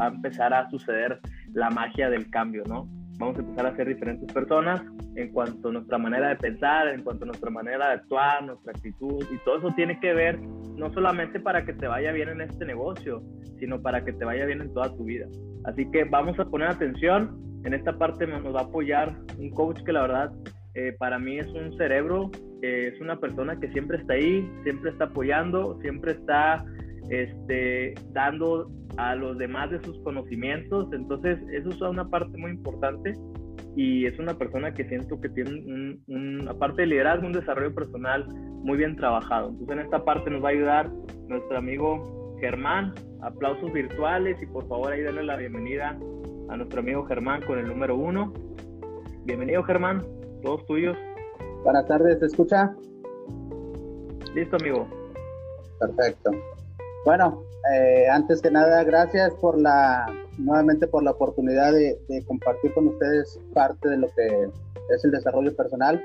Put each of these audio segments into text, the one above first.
va a empezar a suceder la magia del cambio, ¿no? Vamos a empezar a ser diferentes personas en cuanto a nuestra manera de pensar, en cuanto a nuestra manera de actuar, nuestra actitud, y todo eso tiene que ver no solamente para que te vaya bien en este negocio, sino para que te vaya bien en toda tu vida. Así que vamos a poner atención. En esta parte nos va a apoyar un coach que la verdad eh, para mí es un cerebro, eh, es una persona que siempre está ahí, siempre está apoyando, siempre está este, dando a los demás de sus conocimientos. Entonces, eso es una parte muy importante y es una persona que siento que tiene, un, un, aparte de liderazgo, un desarrollo personal muy bien trabajado. Entonces, en esta parte nos va a ayudar nuestro amigo Germán. Aplausos virtuales y por favor ahí darle la bienvenida a nuestro amigo Germán con el número uno. Bienvenido Germán, todos tuyos. Buenas tardes, ¿se escucha? Listo, amigo. Perfecto. Bueno, eh, antes que nada, gracias por la, nuevamente por la oportunidad de, compartir con ustedes parte de lo que es el desarrollo personal.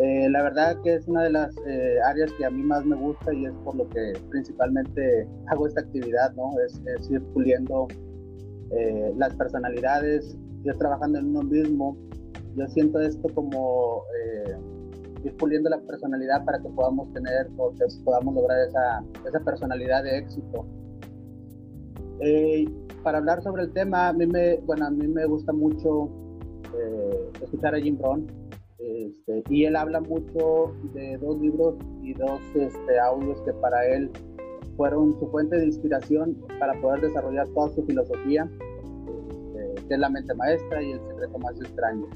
Eh, la verdad que es una de las eh, áreas que a mí más me gusta y es por lo que principalmente hago esta actividad, ¿no? Es, es ir puliendo las personalidades, ir trabajando en uno mismo. Yo siento esto como ir puliendo la personalidad para que podamos tener o que podamos lograr esa, esa personalidad de éxito. Eh, para hablar sobre el tema, a mí me, bueno, a mí me gusta mucho eh, escuchar a Jim Rohn este, y él habla mucho de dos libros y dos este, audios que para él fueron su fuente de inspiración para poder desarrollar toda su filosofía, este, que es la mente maestra y el secreto más extraño.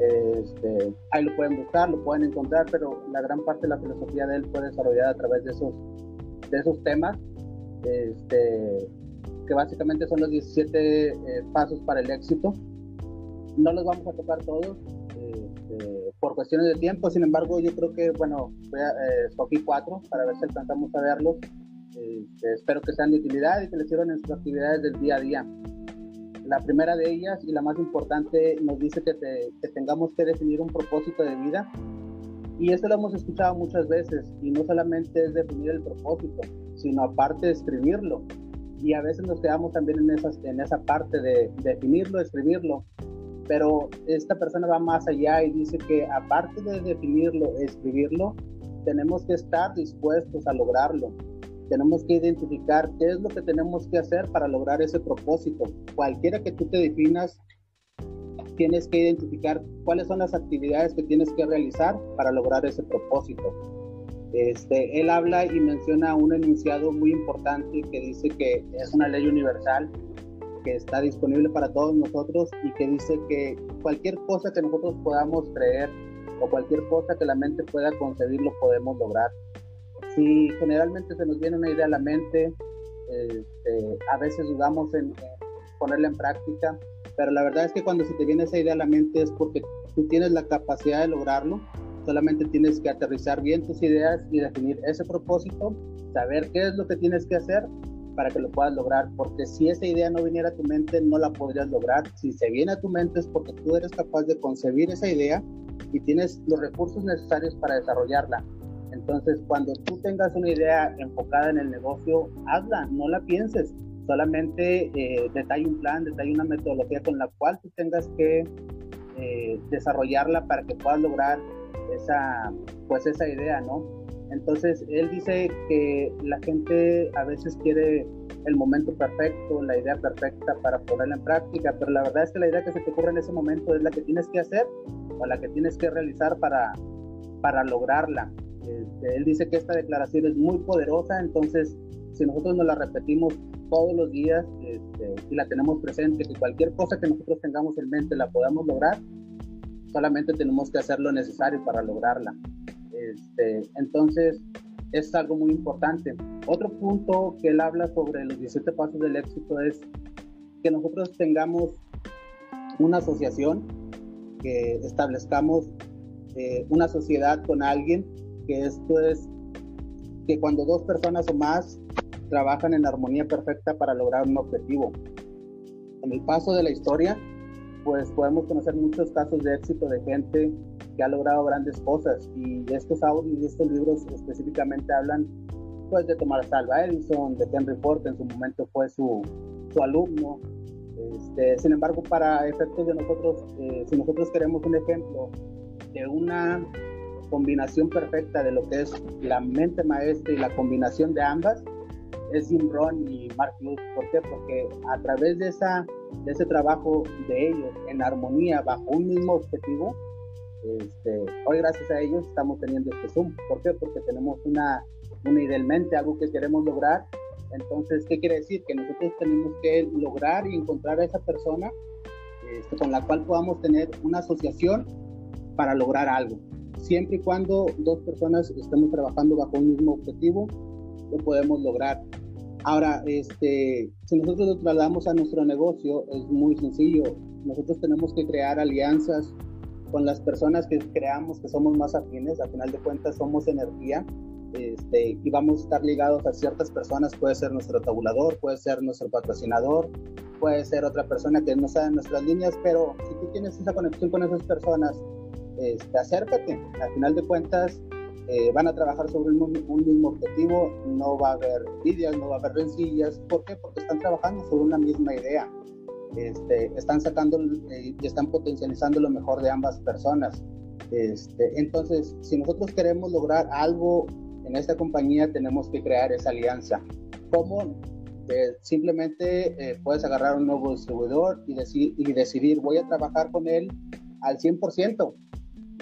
Este, ahí lo pueden buscar, lo pueden encontrar, pero la gran parte de la filosofía de él fue desarrollada a través de esos, de esos temas, este, que básicamente son los 17 eh, pasos para el éxito. No los vamos a tocar todos este, por cuestiones de tiempo, sin embargo, yo creo que, bueno, voy a, eh, escogí cuatro para ver si alcanzamos a verlos. Este, espero que sean de utilidad y que les sirvan en sus actividades del día a día. La primera de ellas y la más importante nos dice que, tengamos que definir un propósito de vida. Y esto lo hemos escuchado muchas veces y no solamente es definir el propósito, sino aparte escribirlo. Y a veces nos quedamos también en, esas, en esa parte de definirlo, escribirlo. Pero esta persona va más allá y dice que aparte de definirlo, escribirlo, tenemos que estar dispuestos a lograrlo tenemos que identificar qué es lo que tenemos que hacer para lograr ese propósito. Cualquiera que tú te definas, tienes que identificar cuáles son las actividades que tienes que realizar para lograr ese propósito. Este, él habla y menciona un enunciado muy importante que dice que es una ley universal que está disponible para todos nosotros y que dice que cualquier cosa que nosotros podamos creer o cualquier cosa que la mente pueda concebir lo podemos lograr si generalmente se nos viene una idea a la mente, este, a veces dudamos en, ponerla en práctica, pero la verdad es que cuando se te viene esa idea a la mente es porque tú tienes la capacidad de lograrlo, solamente tienes que aterrizar bien tus ideas y definir ese propósito, saber qué es lo que tienes que hacer para que lo puedas lograr, porque si esa idea no viniera a tu mente no la podrías lograr, si se viene a tu mente es porque tú eres capaz de concebir esa idea y tienes los recursos necesarios para desarrollarla. Entonces, cuando tú tengas una idea enfocada en el negocio, hazla, no la pienses. Solamente eh, detalle un plan, detalle una metodología con la cual tú tengas que eh, desarrollarla para que puedas lograr esa, pues esa idea, ¿no? Entonces, él dice que la gente a veces quiere el momento perfecto, la idea perfecta para ponerla en práctica, pero la verdad es que la idea que se te ocurre en ese momento es la que tienes que hacer o la que tienes que realizar para, para lograrla. Este, él dice que esta declaración es muy poderosa, entonces si nosotros nos la repetimos todos los días este, y la tenemos presente, que cualquier cosa que nosotros tengamos en mente la podamos lograr, solamente tenemos que hacer lo necesario para lograrla. Este, entonces, es algo muy importante. Otro punto que él habla sobre los 17 pasos del éxito es que nosotros tengamos una asociación, que establezcamos eh, una sociedad con alguien que esto es que cuando dos personas o más trabajan en armonía perfecta para lograr un objetivo. En el paso de la historia, pues podemos conocer muchos casos de éxito de gente que ha logrado grandes cosas y estos audios y estos libros específicamente hablan pues de Thomas Alva Edison, de Henry Ford, en su momento fue su, su alumno. Este, sin embargo, para efectos de nosotros, eh, si nosotros queremos un ejemplo de una combinación perfecta de lo que es la mente maestra y la combinación de ambas, es Jim Rohn y Mark Lutz. ¿Por qué? Porque a través de, esa, de ese trabajo de ellos en armonía bajo un mismo objetivo, este, hoy gracias a ellos estamos teniendo este Zoom. ¿Por qué? Porque tenemos una, una idea en mente, algo que queremos lograr. Entonces, ¿qué quiere decir? Que nosotros tenemos que lograr y encontrar a esa persona este, con la cual podamos tener una asociación para lograr algo. Siempre y cuando dos personas estemos trabajando bajo un mismo objetivo, lo podemos lograr. Ahora, este, si nosotros lo trasladamos a nuestro negocio, es muy sencillo. Nosotros tenemos que crear alianzas con las personas que creamos que somos más afines, al final de cuentas somos energía este, y vamos a estar ligados a ciertas personas, puede ser nuestro tabulador, puede ser nuestro patrocinador, puede ser otra persona que no sabe nuestras líneas, pero si tú tienes esa conexión con esas personas, este, acércate, al final de cuentas eh, van a trabajar sobre un, un, mismo objetivo, no va a haber envidias, no va a haber rencillas, ¿por qué? Porque están trabajando sobre una misma idea este, están sacando eh, y están potencializando lo mejor de ambas personas. Este, entonces, si nosotros queremos lograr algo en esta compañía, tenemos que crear esa alianza. ¿Cómo? Eh, simplemente eh, puedes agarrar un nuevo distribuidor y, decir, y decidir, voy a trabajar con él al 100%.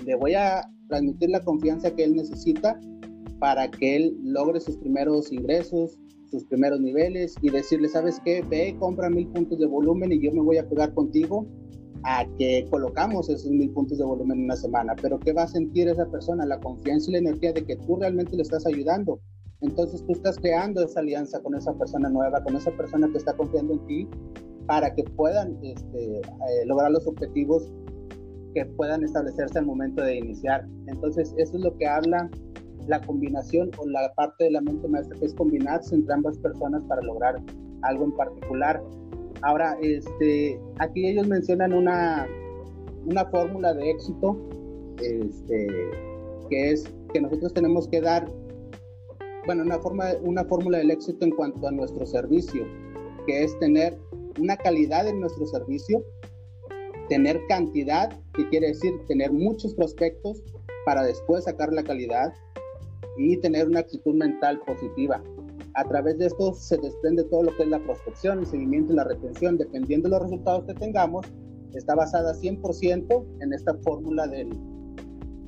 Le voy a transmitir la confianza que él necesita para que él logre sus primeros ingresos, sus primeros niveles y decirle, ¿sabes qué? Ve, compra mil puntos de volumen y yo me voy a pegar contigo a que colocamos esos mil puntos de volumen en una semana. Pero ¿qué va a sentir esa persona? La confianza y la energía de que tú realmente le estás ayudando. Entonces tú estás creando esa alianza con esa persona nueva, con esa persona que está confiando en ti para que puedan este, eh, lograr los objetivos que puedan establecerse al momento de iniciar. Entonces eso es lo que habla la combinación o la parte de la mente maestra que es combinarse entre ambas personas para lograr algo en particular. Ahora, este, aquí ellos mencionan una, una fórmula de éxito, este, que es que nosotros tenemos que dar, bueno, una, forma, una fórmula del éxito en cuanto a nuestro servicio, que es tener una calidad en nuestro servicio, tener cantidad, que quiere decir tener muchos prospectos para después sacar la calidad, y tener una actitud mental positiva. A través de esto se desprende todo lo que es la prospección, el seguimiento y la retención. Dependiendo de los resultados que tengamos, está basada 100% en esta fórmula del,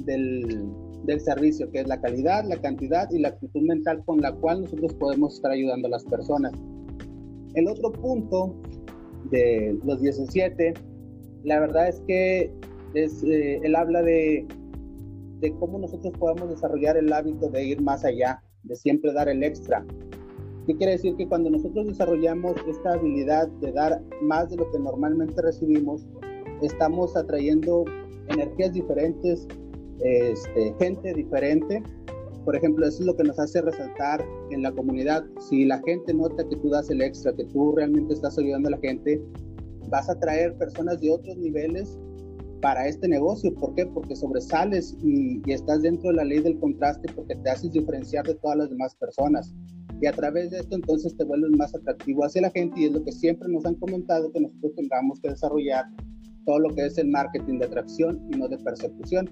del, del, servicio, que es la calidad, la cantidad y la actitud mental con la cual nosotros podemos estar ayudando a las personas. El otro punto de los 17, la verdad es que es, eh, él habla de de cómo nosotros podemos desarrollar el hábito de ir más allá, de siempre dar el extra. ¿Qué quiere decir? Que cuando nosotros desarrollamos esta habilidad de dar más de lo que normalmente recibimos, estamos atrayendo energías diferentes, este, gente diferente. Por ejemplo, eso es lo que nos hace resaltar en la comunidad. Si la gente nota que tú das el extra, que tú realmente estás ayudando a la gente, vas a traer personas de otros niveles para este negocio. ¿Por qué? Porque sobresales y, estás dentro de la ley del contraste porque te haces diferenciar de todas las demás personas. Y a través de esto entonces te vuelves más atractivo hacia la gente y es lo que siempre nos han comentado que nosotros tengamos que desarrollar todo lo que es el marketing de atracción y no de persecución.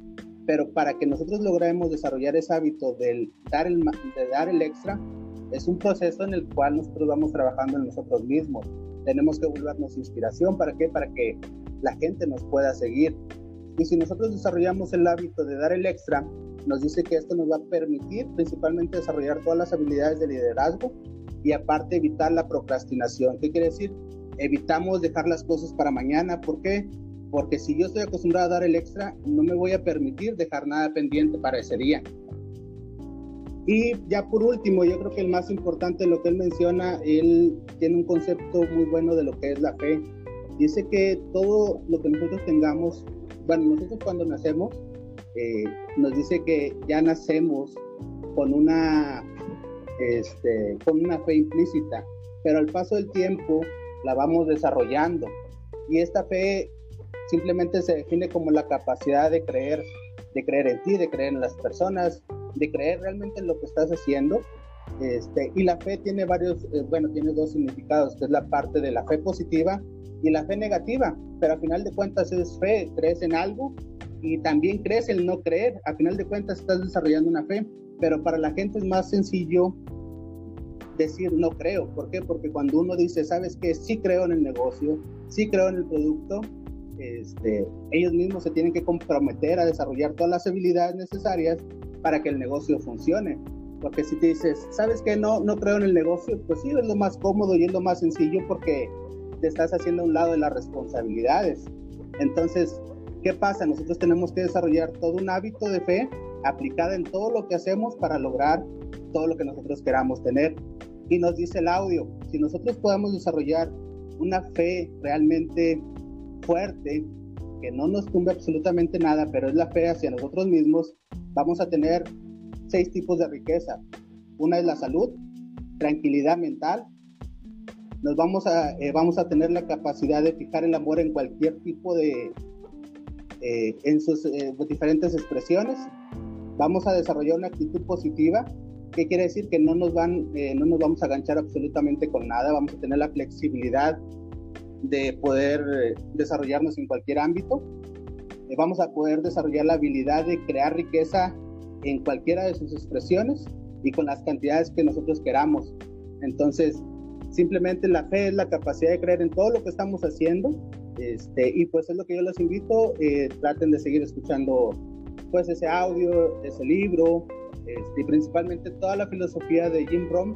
Pero para que nosotros logremos desarrollar ese hábito del dar el, de dar el extra, es un proceso en el cual nosotros vamos trabajando en nosotros mismos. Tenemos que volvernos inspiración. ¿Para qué? Para que la gente nos pueda seguir. Y si nosotros desarrollamos el hábito de dar el extra, nos dice que esto nos va a permitir principalmente desarrollar todas las habilidades de liderazgo y aparte evitar la procrastinación. ¿Qué quiere decir? Evitamos dejar las cosas para mañana. ¿Por qué? Porque si yo estoy acostumbrado a dar el extra, no me voy a permitir dejar nada pendiente para ese día. Y ya por último, yo creo que el más importante lo que él menciona, él tiene un concepto muy bueno de lo que es la fe dice que todo lo que nosotros tengamos, bueno, nosotros cuando nacemos, eh, nos dice que ya nacemos con una, este, con una fe implícita, pero al paso del tiempo la vamos desarrollando. Y esta fe simplemente se define como la capacidad de creer, de creer en ti, de creer en las personas, de creer realmente en lo que estás haciendo Este, y la fe tiene varios, eh, bueno, tiene dos significados, que es la parte de la fe positiva y la fe negativa, pero a final de cuentas es fe, crees en algo y también crees el no creer, a final de cuentas estás desarrollando una fe, pero para la gente es más sencillo decir no creo, ¿por qué? Porque cuando uno dice, sabes que sí creo en el negocio, sí creo en el producto, este, ellos mismos se tienen que comprometer a desarrollar todas las habilidades necesarias para que el negocio funcione. Porque si te dices, ¿sabes qué? No, no creo en el negocio, pues sí, es lo más cómodo y es lo más sencillo porque te estás haciendo a un lado de las responsabilidades. Entonces, ¿qué pasa? Nosotros tenemos que desarrollar todo un hábito de fe aplicada en todo lo que hacemos para lograr todo lo que nosotros queramos tener. Y nos dice el audio, si nosotros podemos desarrollar una fe realmente fuerte, que no nos tumbe absolutamente nada, pero es la fe hacia nosotros mismos, vamos a tener seis tipos de riqueza. Una es la salud, tranquilidad mental. Nos vamos a, eh, vamos a tener la capacidad de fijar el amor en cualquier tipo de, eh, en sus eh, diferentes expresiones. Vamos a desarrollar una actitud positiva. ¿Qué quiere decir? Que no nos, van, no nos vamos a aganchar absolutamente con nada. Vamos a tener la flexibilidad de poder desarrollarnos en cualquier ámbito. vamos a poder desarrollar la habilidad de crear riqueza en cualquiera de sus expresiones y con las cantidades que nosotros queramos. Entonces, simplemente la fe es la capacidad de creer en todo lo que estamos haciendo. Este, y pues es lo que yo les invito, eh, traten de seguir escuchando pues ese audio, ese libro, este, y principalmente toda la filosofía de Jim Rohn,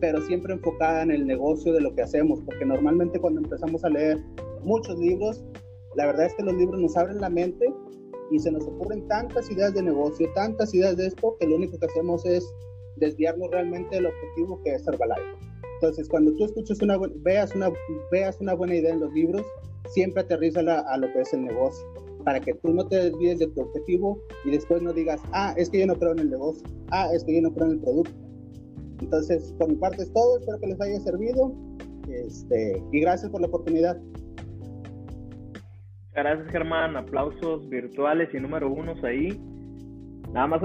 pero siempre enfocada en el negocio de lo que hacemos, porque normalmente cuando empezamos a leer muchos libros, la verdad es que los libros nos abren la mente y se nos ocurren tantas ideas de negocio, tantas ideas de esto, que lo único que hacemos es desviarnos realmente del objetivo que es Herbalife. Entonces, cuando tú escuches una, veas una, veas una buena idea en los libros, siempre aterriza a lo que es el negocio, para que tú no te desvíes de tu objetivo y después no digas, ah, es que yo no creo en el negocio, ah, es que yo no creo en el producto. Entonces, por mi parte es todo, espero que les haya servido este, y gracias por la oportunidad. Gracias, Germán. Aplausos virtuales y número unos ahí. Nada más.